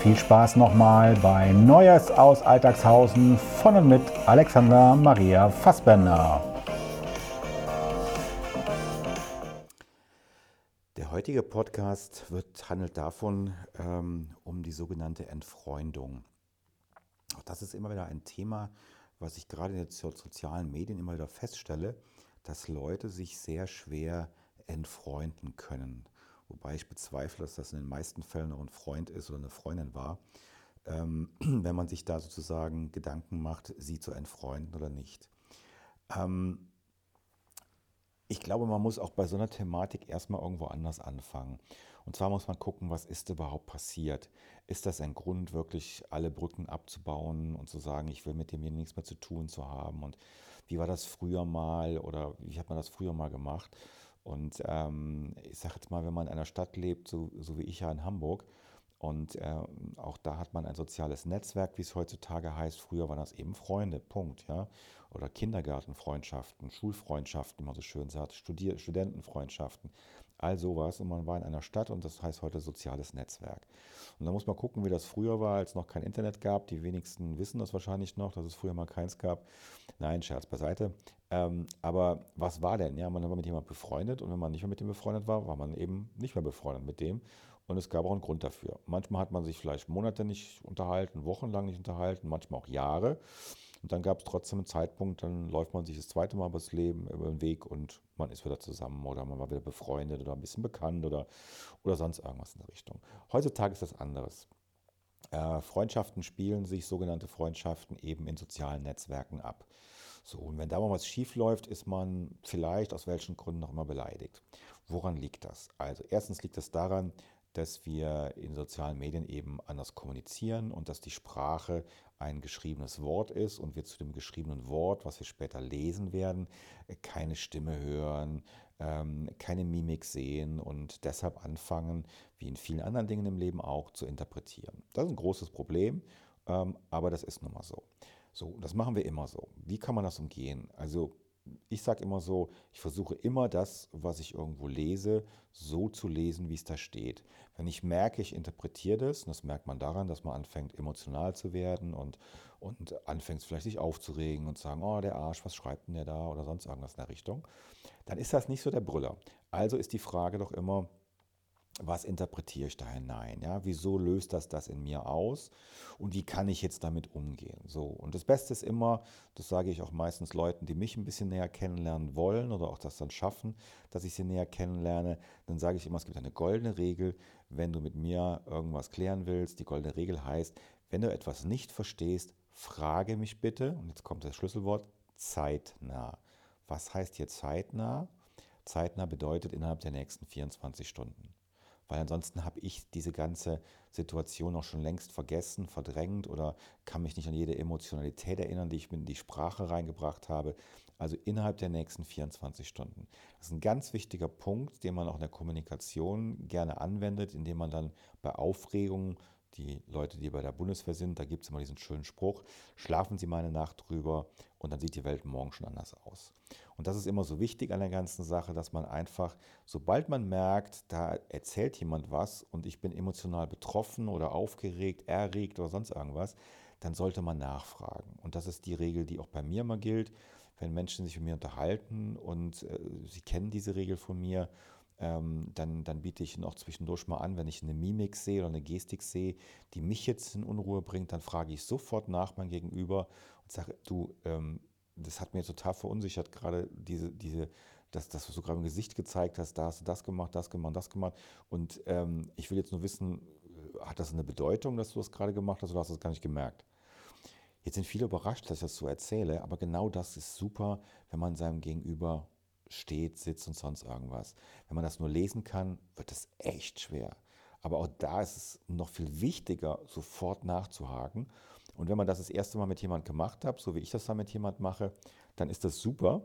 viel Spaß nochmal bei Neues aus Alltagshausen von und mit Alexander Maria Fassbender. Der heutige Podcast wird, handelt davon ähm, um die sogenannte Entfreundung. Auch das ist immer wieder ein Thema, was ich gerade in den sozialen Medien immer wieder feststelle, dass Leute sich sehr schwer entfreunden können. Wobei ich bezweifle, dass das in den meisten Fällen noch ein Freund ist oder eine Freundin war, ähm, wenn man sich da sozusagen Gedanken macht, sie zu entfreunden oder nicht. Ähm, ich glaube, man muss auch bei so einer Thematik erstmal irgendwo anders anfangen. Und zwar muss man gucken, was ist überhaupt passiert. Ist das ein Grund, wirklich alle Brücken abzubauen und zu sagen, ich will mit dem hier nichts mehr zu tun zu haben? Und wie war das früher mal oder wie hat man das früher mal gemacht? Und ähm, ich sage jetzt mal, wenn man in einer Stadt lebt, so, so wie ich ja in Hamburg, und äh, auch da hat man ein soziales Netzwerk, wie es heutzutage heißt. Früher waren das eben Freunde, Punkt, ja. Oder Kindergartenfreundschaften, Schulfreundschaften, wie man so schön sagt, Studier Studentenfreundschaften all sowas. Und man war in einer Stadt und das heißt heute soziales Netzwerk. Und da muss man gucken, wie das früher war, als es noch kein Internet gab. Die wenigsten wissen das wahrscheinlich noch, dass es früher mal keins gab. Nein, Scherz beiseite. Ähm, aber was war denn? Ja, man war mit jemandem befreundet und wenn man nicht mehr mit dem befreundet war, war man eben nicht mehr befreundet mit dem. Und es gab auch einen Grund dafür. Manchmal hat man sich vielleicht Monate nicht unterhalten, wochenlang nicht unterhalten, manchmal auch Jahre. Und dann gab es trotzdem einen Zeitpunkt, dann läuft man sich das zweite Mal übers Leben, über den Weg und man ist wieder zusammen oder man war wieder befreundet oder ein bisschen bekannt oder, oder sonst irgendwas in der Richtung. Heutzutage ist das anderes. Äh, Freundschaften spielen sich, sogenannte Freundschaften, eben in sozialen Netzwerken ab. So, und wenn da mal was schief läuft, ist man vielleicht aus welchen Gründen noch immer beleidigt. Woran liegt das? Also erstens liegt es daran, dass wir in sozialen Medien eben anders kommunizieren und dass die Sprache ein geschriebenes Wort ist und wir zu dem geschriebenen Wort, was wir später lesen werden, keine Stimme hören, ähm, keine Mimik sehen und deshalb anfangen, wie in vielen anderen Dingen im Leben auch, zu interpretieren. Das ist ein großes Problem, ähm, aber das ist nun mal so. So, das machen wir immer so. Wie kann man das umgehen? Also ich sage immer so, ich versuche immer das, was ich irgendwo lese, so zu lesen, wie es da steht. Wenn ich merke, ich interpretiere das, und das merkt man daran, dass man anfängt emotional zu werden und, und anfängt vielleicht sich aufzuregen und zu sagen, oh der Arsch, was schreibt denn der da oder sonst irgendwas in der Richtung, dann ist das nicht so der Brüller. Also ist die Frage doch immer, was interpretiere ich da hinein? Ja? Wieso löst das das in mir aus? Und wie kann ich jetzt damit umgehen? So, und das Beste ist immer, das sage ich auch meistens Leuten, die mich ein bisschen näher kennenlernen wollen oder auch das dann schaffen, dass ich sie näher kennenlerne, dann sage ich immer, es gibt eine goldene Regel, wenn du mit mir irgendwas klären willst. Die goldene Regel heißt, wenn du etwas nicht verstehst, frage mich bitte, und jetzt kommt das Schlüsselwort, zeitnah. Was heißt hier zeitnah? Zeitnah bedeutet innerhalb der nächsten 24 Stunden weil ansonsten habe ich diese ganze Situation auch schon längst vergessen, verdrängt oder kann mich nicht an jede Emotionalität erinnern, die ich in die Sprache reingebracht habe. Also innerhalb der nächsten 24 Stunden. Das ist ein ganz wichtiger Punkt, den man auch in der Kommunikation gerne anwendet, indem man dann bei Aufregung die Leute, die bei der Bundeswehr sind, da gibt es immer diesen schönen Spruch, schlafen Sie mal eine Nacht drüber und dann sieht die Welt morgen schon anders aus. Und das ist immer so wichtig an der ganzen Sache, dass man einfach, sobald man merkt, da erzählt jemand was und ich bin emotional betroffen oder aufgeregt, erregt oder sonst irgendwas, dann sollte man nachfragen. Und das ist die Regel, die auch bei mir immer gilt. Wenn Menschen sich mit mir unterhalten und äh, sie kennen diese Regel von mir, ähm, dann, dann biete ich noch zwischendurch mal an, wenn ich eine Mimik sehe oder eine Gestik sehe, die mich jetzt in Unruhe bringt, dann frage ich sofort nach mein Gegenüber und sage, du, ähm, das hat mir total verunsichert, gerade diese, diese, das, das, was du gerade im Gesicht gezeigt hast, da hast du das gemacht, das gemacht, das gemacht. Und ähm, ich will jetzt nur wissen, äh, hat das eine Bedeutung, dass du das gerade gemacht hast oder hast du das gar nicht gemerkt? Jetzt sind viele überrascht, dass ich das so erzähle, aber genau das ist super, wenn man seinem Gegenüber steht, sitzt und sonst irgendwas. Wenn man das nur lesen kann, wird das echt schwer. Aber auch da ist es noch viel wichtiger, sofort nachzuhaken. Und wenn man das das erste Mal mit jemandem gemacht hat, so wie ich das dann mit jemandem mache, dann ist das super.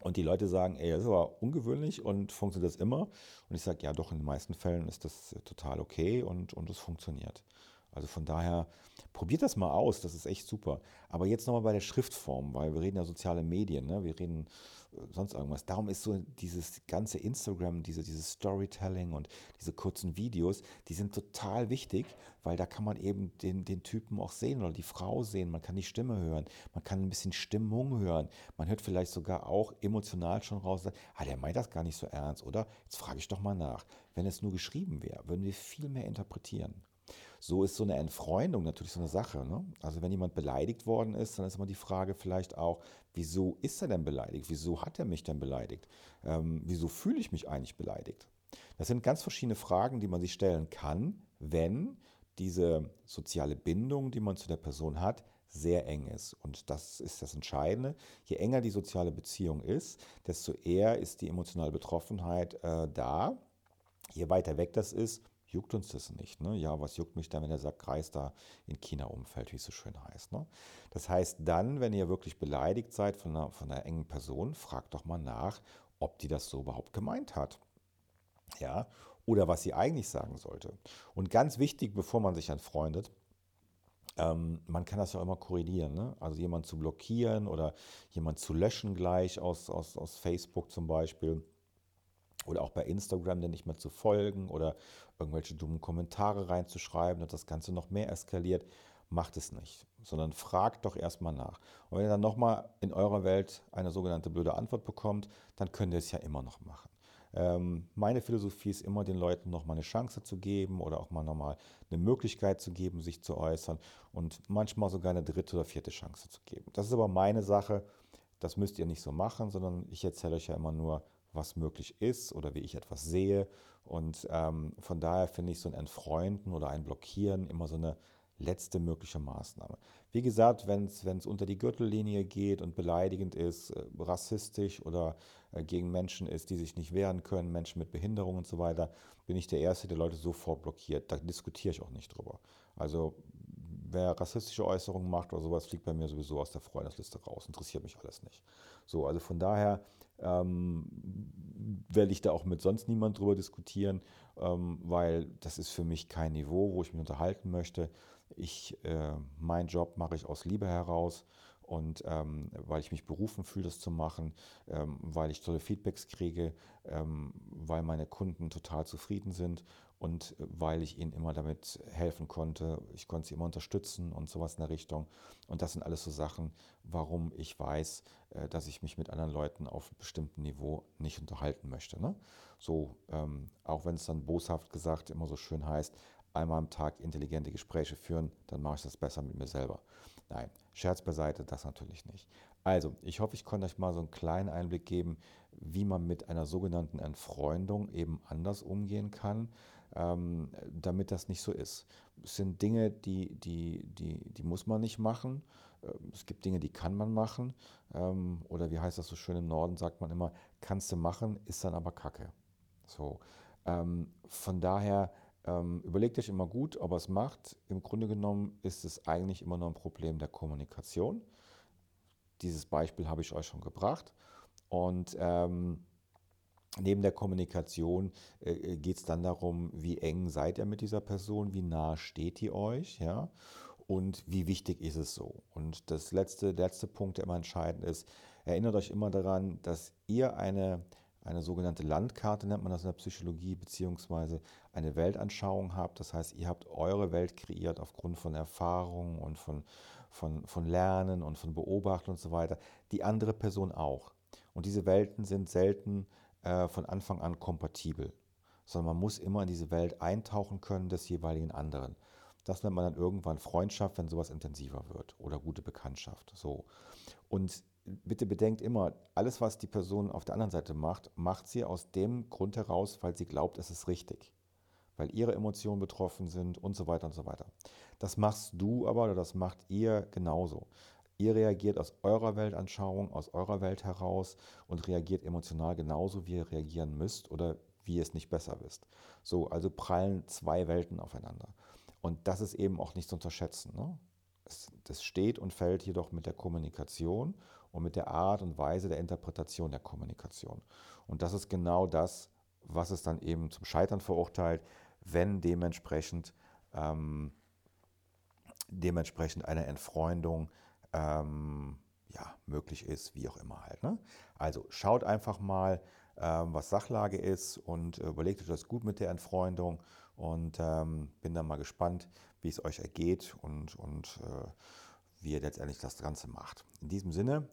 Und die Leute sagen, ey, das ist aber ungewöhnlich und funktioniert das immer? Und ich sage, ja, doch, in den meisten Fällen ist das total okay und, und es funktioniert. Also von daher, probiert das mal aus, das ist echt super. Aber jetzt nochmal bei der Schriftform, weil wir reden ja soziale Medien, ne? wir reden äh, sonst irgendwas. Darum ist so dieses ganze Instagram, diese, dieses Storytelling und diese kurzen Videos, die sind total wichtig, weil da kann man eben den, den Typen auch sehen oder die Frau sehen, man kann die Stimme hören, man kann ein bisschen Stimmung hören, man hört vielleicht sogar auch emotional schon raus, ah, der meint das gar nicht so ernst, oder? Jetzt frage ich doch mal nach. Wenn es nur geschrieben wäre, würden wir viel mehr interpretieren. So ist so eine Entfreundung natürlich so eine Sache. Ne? Also wenn jemand beleidigt worden ist, dann ist immer die Frage vielleicht auch, wieso ist er denn beleidigt? Wieso hat er mich denn beleidigt? Ähm, wieso fühle ich mich eigentlich beleidigt? Das sind ganz verschiedene Fragen, die man sich stellen kann, wenn diese soziale Bindung, die man zu der Person hat, sehr eng ist. Und das ist das Entscheidende. Je enger die soziale Beziehung ist, desto eher ist die emotionale Betroffenheit äh, da. Je weiter weg das ist, juckt uns das nicht. Ne? Ja, was juckt mich dann, wenn der Sack Kreis da in China umfällt, wie es so schön heißt. Ne? Das heißt, dann, wenn ihr wirklich beleidigt seid von einer, von einer engen Person, fragt doch mal nach, ob die das so überhaupt gemeint hat. Ja, oder was sie eigentlich sagen sollte. Und ganz wichtig, bevor man sich entfreundet, ähm, man kann das ja immer korrigieren. Ne? Also jemand zu blockieren oder jemand zu löschen gleich aus, aus, aus Facebook zum Beispiel oder auch bei Instagram dann nicht mehr zu folgen oder irgendwelche dummen Kommentare reinzuschreiben und das Ganze noch mehr eskaliert, macht es nicht, sondern fragt doch erstmal nach. Und wenn ihr dann nochmal in eurer Welt eine sogenannte blöde Antwort bekommt, dann könnt ihr es ja immer noch machen. Ähm, meine Philosophie ist immer, den Leuten nochmal eine Chance zu geben oder auch mal nochmal eine Möglichkeit zu geben, sich zu äußern und manchmal sogar eine dritte oder vierte Chance zu geben. Das ist aber meine Sache. Das müsst ihr nicht so machen, sondern ich erzähle euch ja immer nur, was möglich ist oder wie ich etwas sehe. Und ähm, von daher finde ich so ein Entfreunden oder ein Blockieren immer so eine letzte mögliche Maßnahme. Wie gesagt, wenn es unter die Gürtellinie geht und beleidigend ist, äh, rassistisch oder äh, gegen Menschen ist, die sich nicht wehren können, Menschen mit Behinderung und so weiter, bin ich der Erste, der Leute sofort blockiert. Da diskutiere ich auch nicht drüber. Also wer rassistische Äußerungen macht oder sowas, fliegt bei mir sowieso aus der Freundesliste raus. Interessiert mich alles nicht. So, also von daher ähm, werde ich da auch mit sonst niemand drüber diskutieren, ähm, weil das ist für mich kein Niveau, wo ich mich unterhalten möchte. Ich, äh, meinen Job mache ich aus Liebe heraus und ähm, weil ich mich berufen fühle, das zu machen, ähm, weil ich tolle Feedbacks kriege, ähm, weil meine Kunden total zufrieden sind und weil ich ihnen immer damit helfen konnte. Ich konnte sie immer unterstützen und sowas in der Richtung. Und das sind alles so Sachen, warum ich weiß, äh, dass ich mich mit anderen Leuten auf einem bestimmten Niveau nicht unterhalten möchte. Ne? So, ähm, auch wenn es dann boshaft gesagt immer so schön heißt, einmal am Tag intelligente Gespräche führen, dann mache ich das besser mit mir selber. Nein, Scherz beiseite, das natürlich nicht. Also, ich hoffe, ich konnte euch mal so einen kleinen Einblick geben, wie man mit einer sogenannten Entfreundung eben anders umgehen kann ähm, damit das nicht so ist. Es sind Dinge, die, die, die, die muss man nicht machen. Ähm, es gibt Dinge, die kann man machen. Ähm, oder wie heißt das so schön im Norden, sagt man immer, kannst du machen, ist dann aber Kacke. So. Ähm, von daher ähm, überlegt euch immer gut, ob er es macht. Im Grunde genommen ist es eigentlich immer nur ein Problem der Kommunikation. Dieses Beispiel habe ich euch schon gebracht. Und ähm, Neben der Kommunikation äh, äh geht es dann darum, wie eng seid ihr mit dieser Person, wie nah steht die euch, ja, und wie wichtig ist es so. Und das letzte, der letzte Punkt, der immer entscheidend ist, erinnert euch immer daran, dass ihr eine, eine sogenannte Landkarte, nennt man das in der Psychologie, beziehungsweise eine Weltanschauung habt. Das heißt, ihr habt eure Welt kreiert aufgrund von Erfahrungen und von, von, von Lernen und von Beobachten und so weiter. Die andere Person auch. Und diese Welten sind selten äh, von Anfang an kompatibel, sondern man muss immer in diese Welt eintauchen können des jeweiligen anderen. Das nennt man dann irgendwann Freundschaft, wenn sowas intensiver wird oder gute Bekanntschaft. So. Und bitte bedenkt immer, alles, was die Person auf der anderen Seite macht, macht sie aus dem Grund heraus, weil sie glaubt, es ist richtig. Weil ihre Emotionen betroffen sind und so weiter und so weiter. Das machst du aber oder das macht ihr genauso. Ihr reagiert aus eurer Weltanschauung, aus eurer Welt heraus und reagiert emotional genauso, wie ihr reagieren müsst oder wie ihr es nicht besser wisst. So, also prallen zwei Welten aufeinander. Und das ist eben auch nicht zu unterschätzen. Ne? Es, das steht und fällt jedoch mit der Kommunikation und mit der Art und Weise der Interpretation der Kommunikation. Und das ist genau das, was es dann eben zum Scheitern verurteilt, wenn dementsprechend, ähm, dementsprechend eine Entfreundung ähm, ja, möglich ist, wie auch immer halt. Ne? Also schaut einfach mal, ähm, was Sachlage ist und überlegt euch das gut mit der Entfreundung und ähm, bin dann mal gespannt, wie es euch ergeht und, und äh, wie ihr letztendlich das Ganze macht. In diesem Sinne,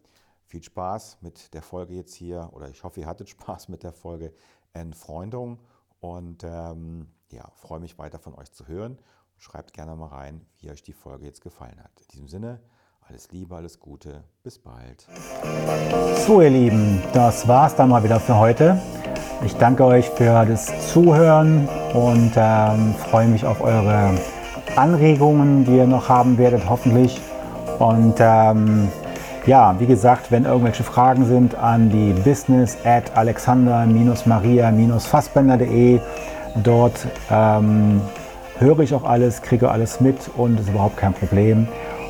viel Spaß mit der Folge jetzt hier oder ich hoffe, ihr hattet Spaß mit der Folge Entfreundung und ähm, ja, freue mich weiter von euch zu hören. Schreibt gerne mal rein, wie euch die Folge jetzt gefallen hat. In diesem Sinne, alles Liebe, alles Gute, bis bald. So ihr Lieben, das war's dann mal wieder für heute. Ich danke euch für das Zuhören und ähm, freue mich auf eure Anregungen, die ihr noch haben werdet, hoffentlich. Und ähm, ja, wie gesagt, wenn irgendwelche Fragen sind an die business at alexander-maria-fassbender.de. Dort ähm, höre ich auch alles, kriege alles mit und ist überhaupt kein Problem.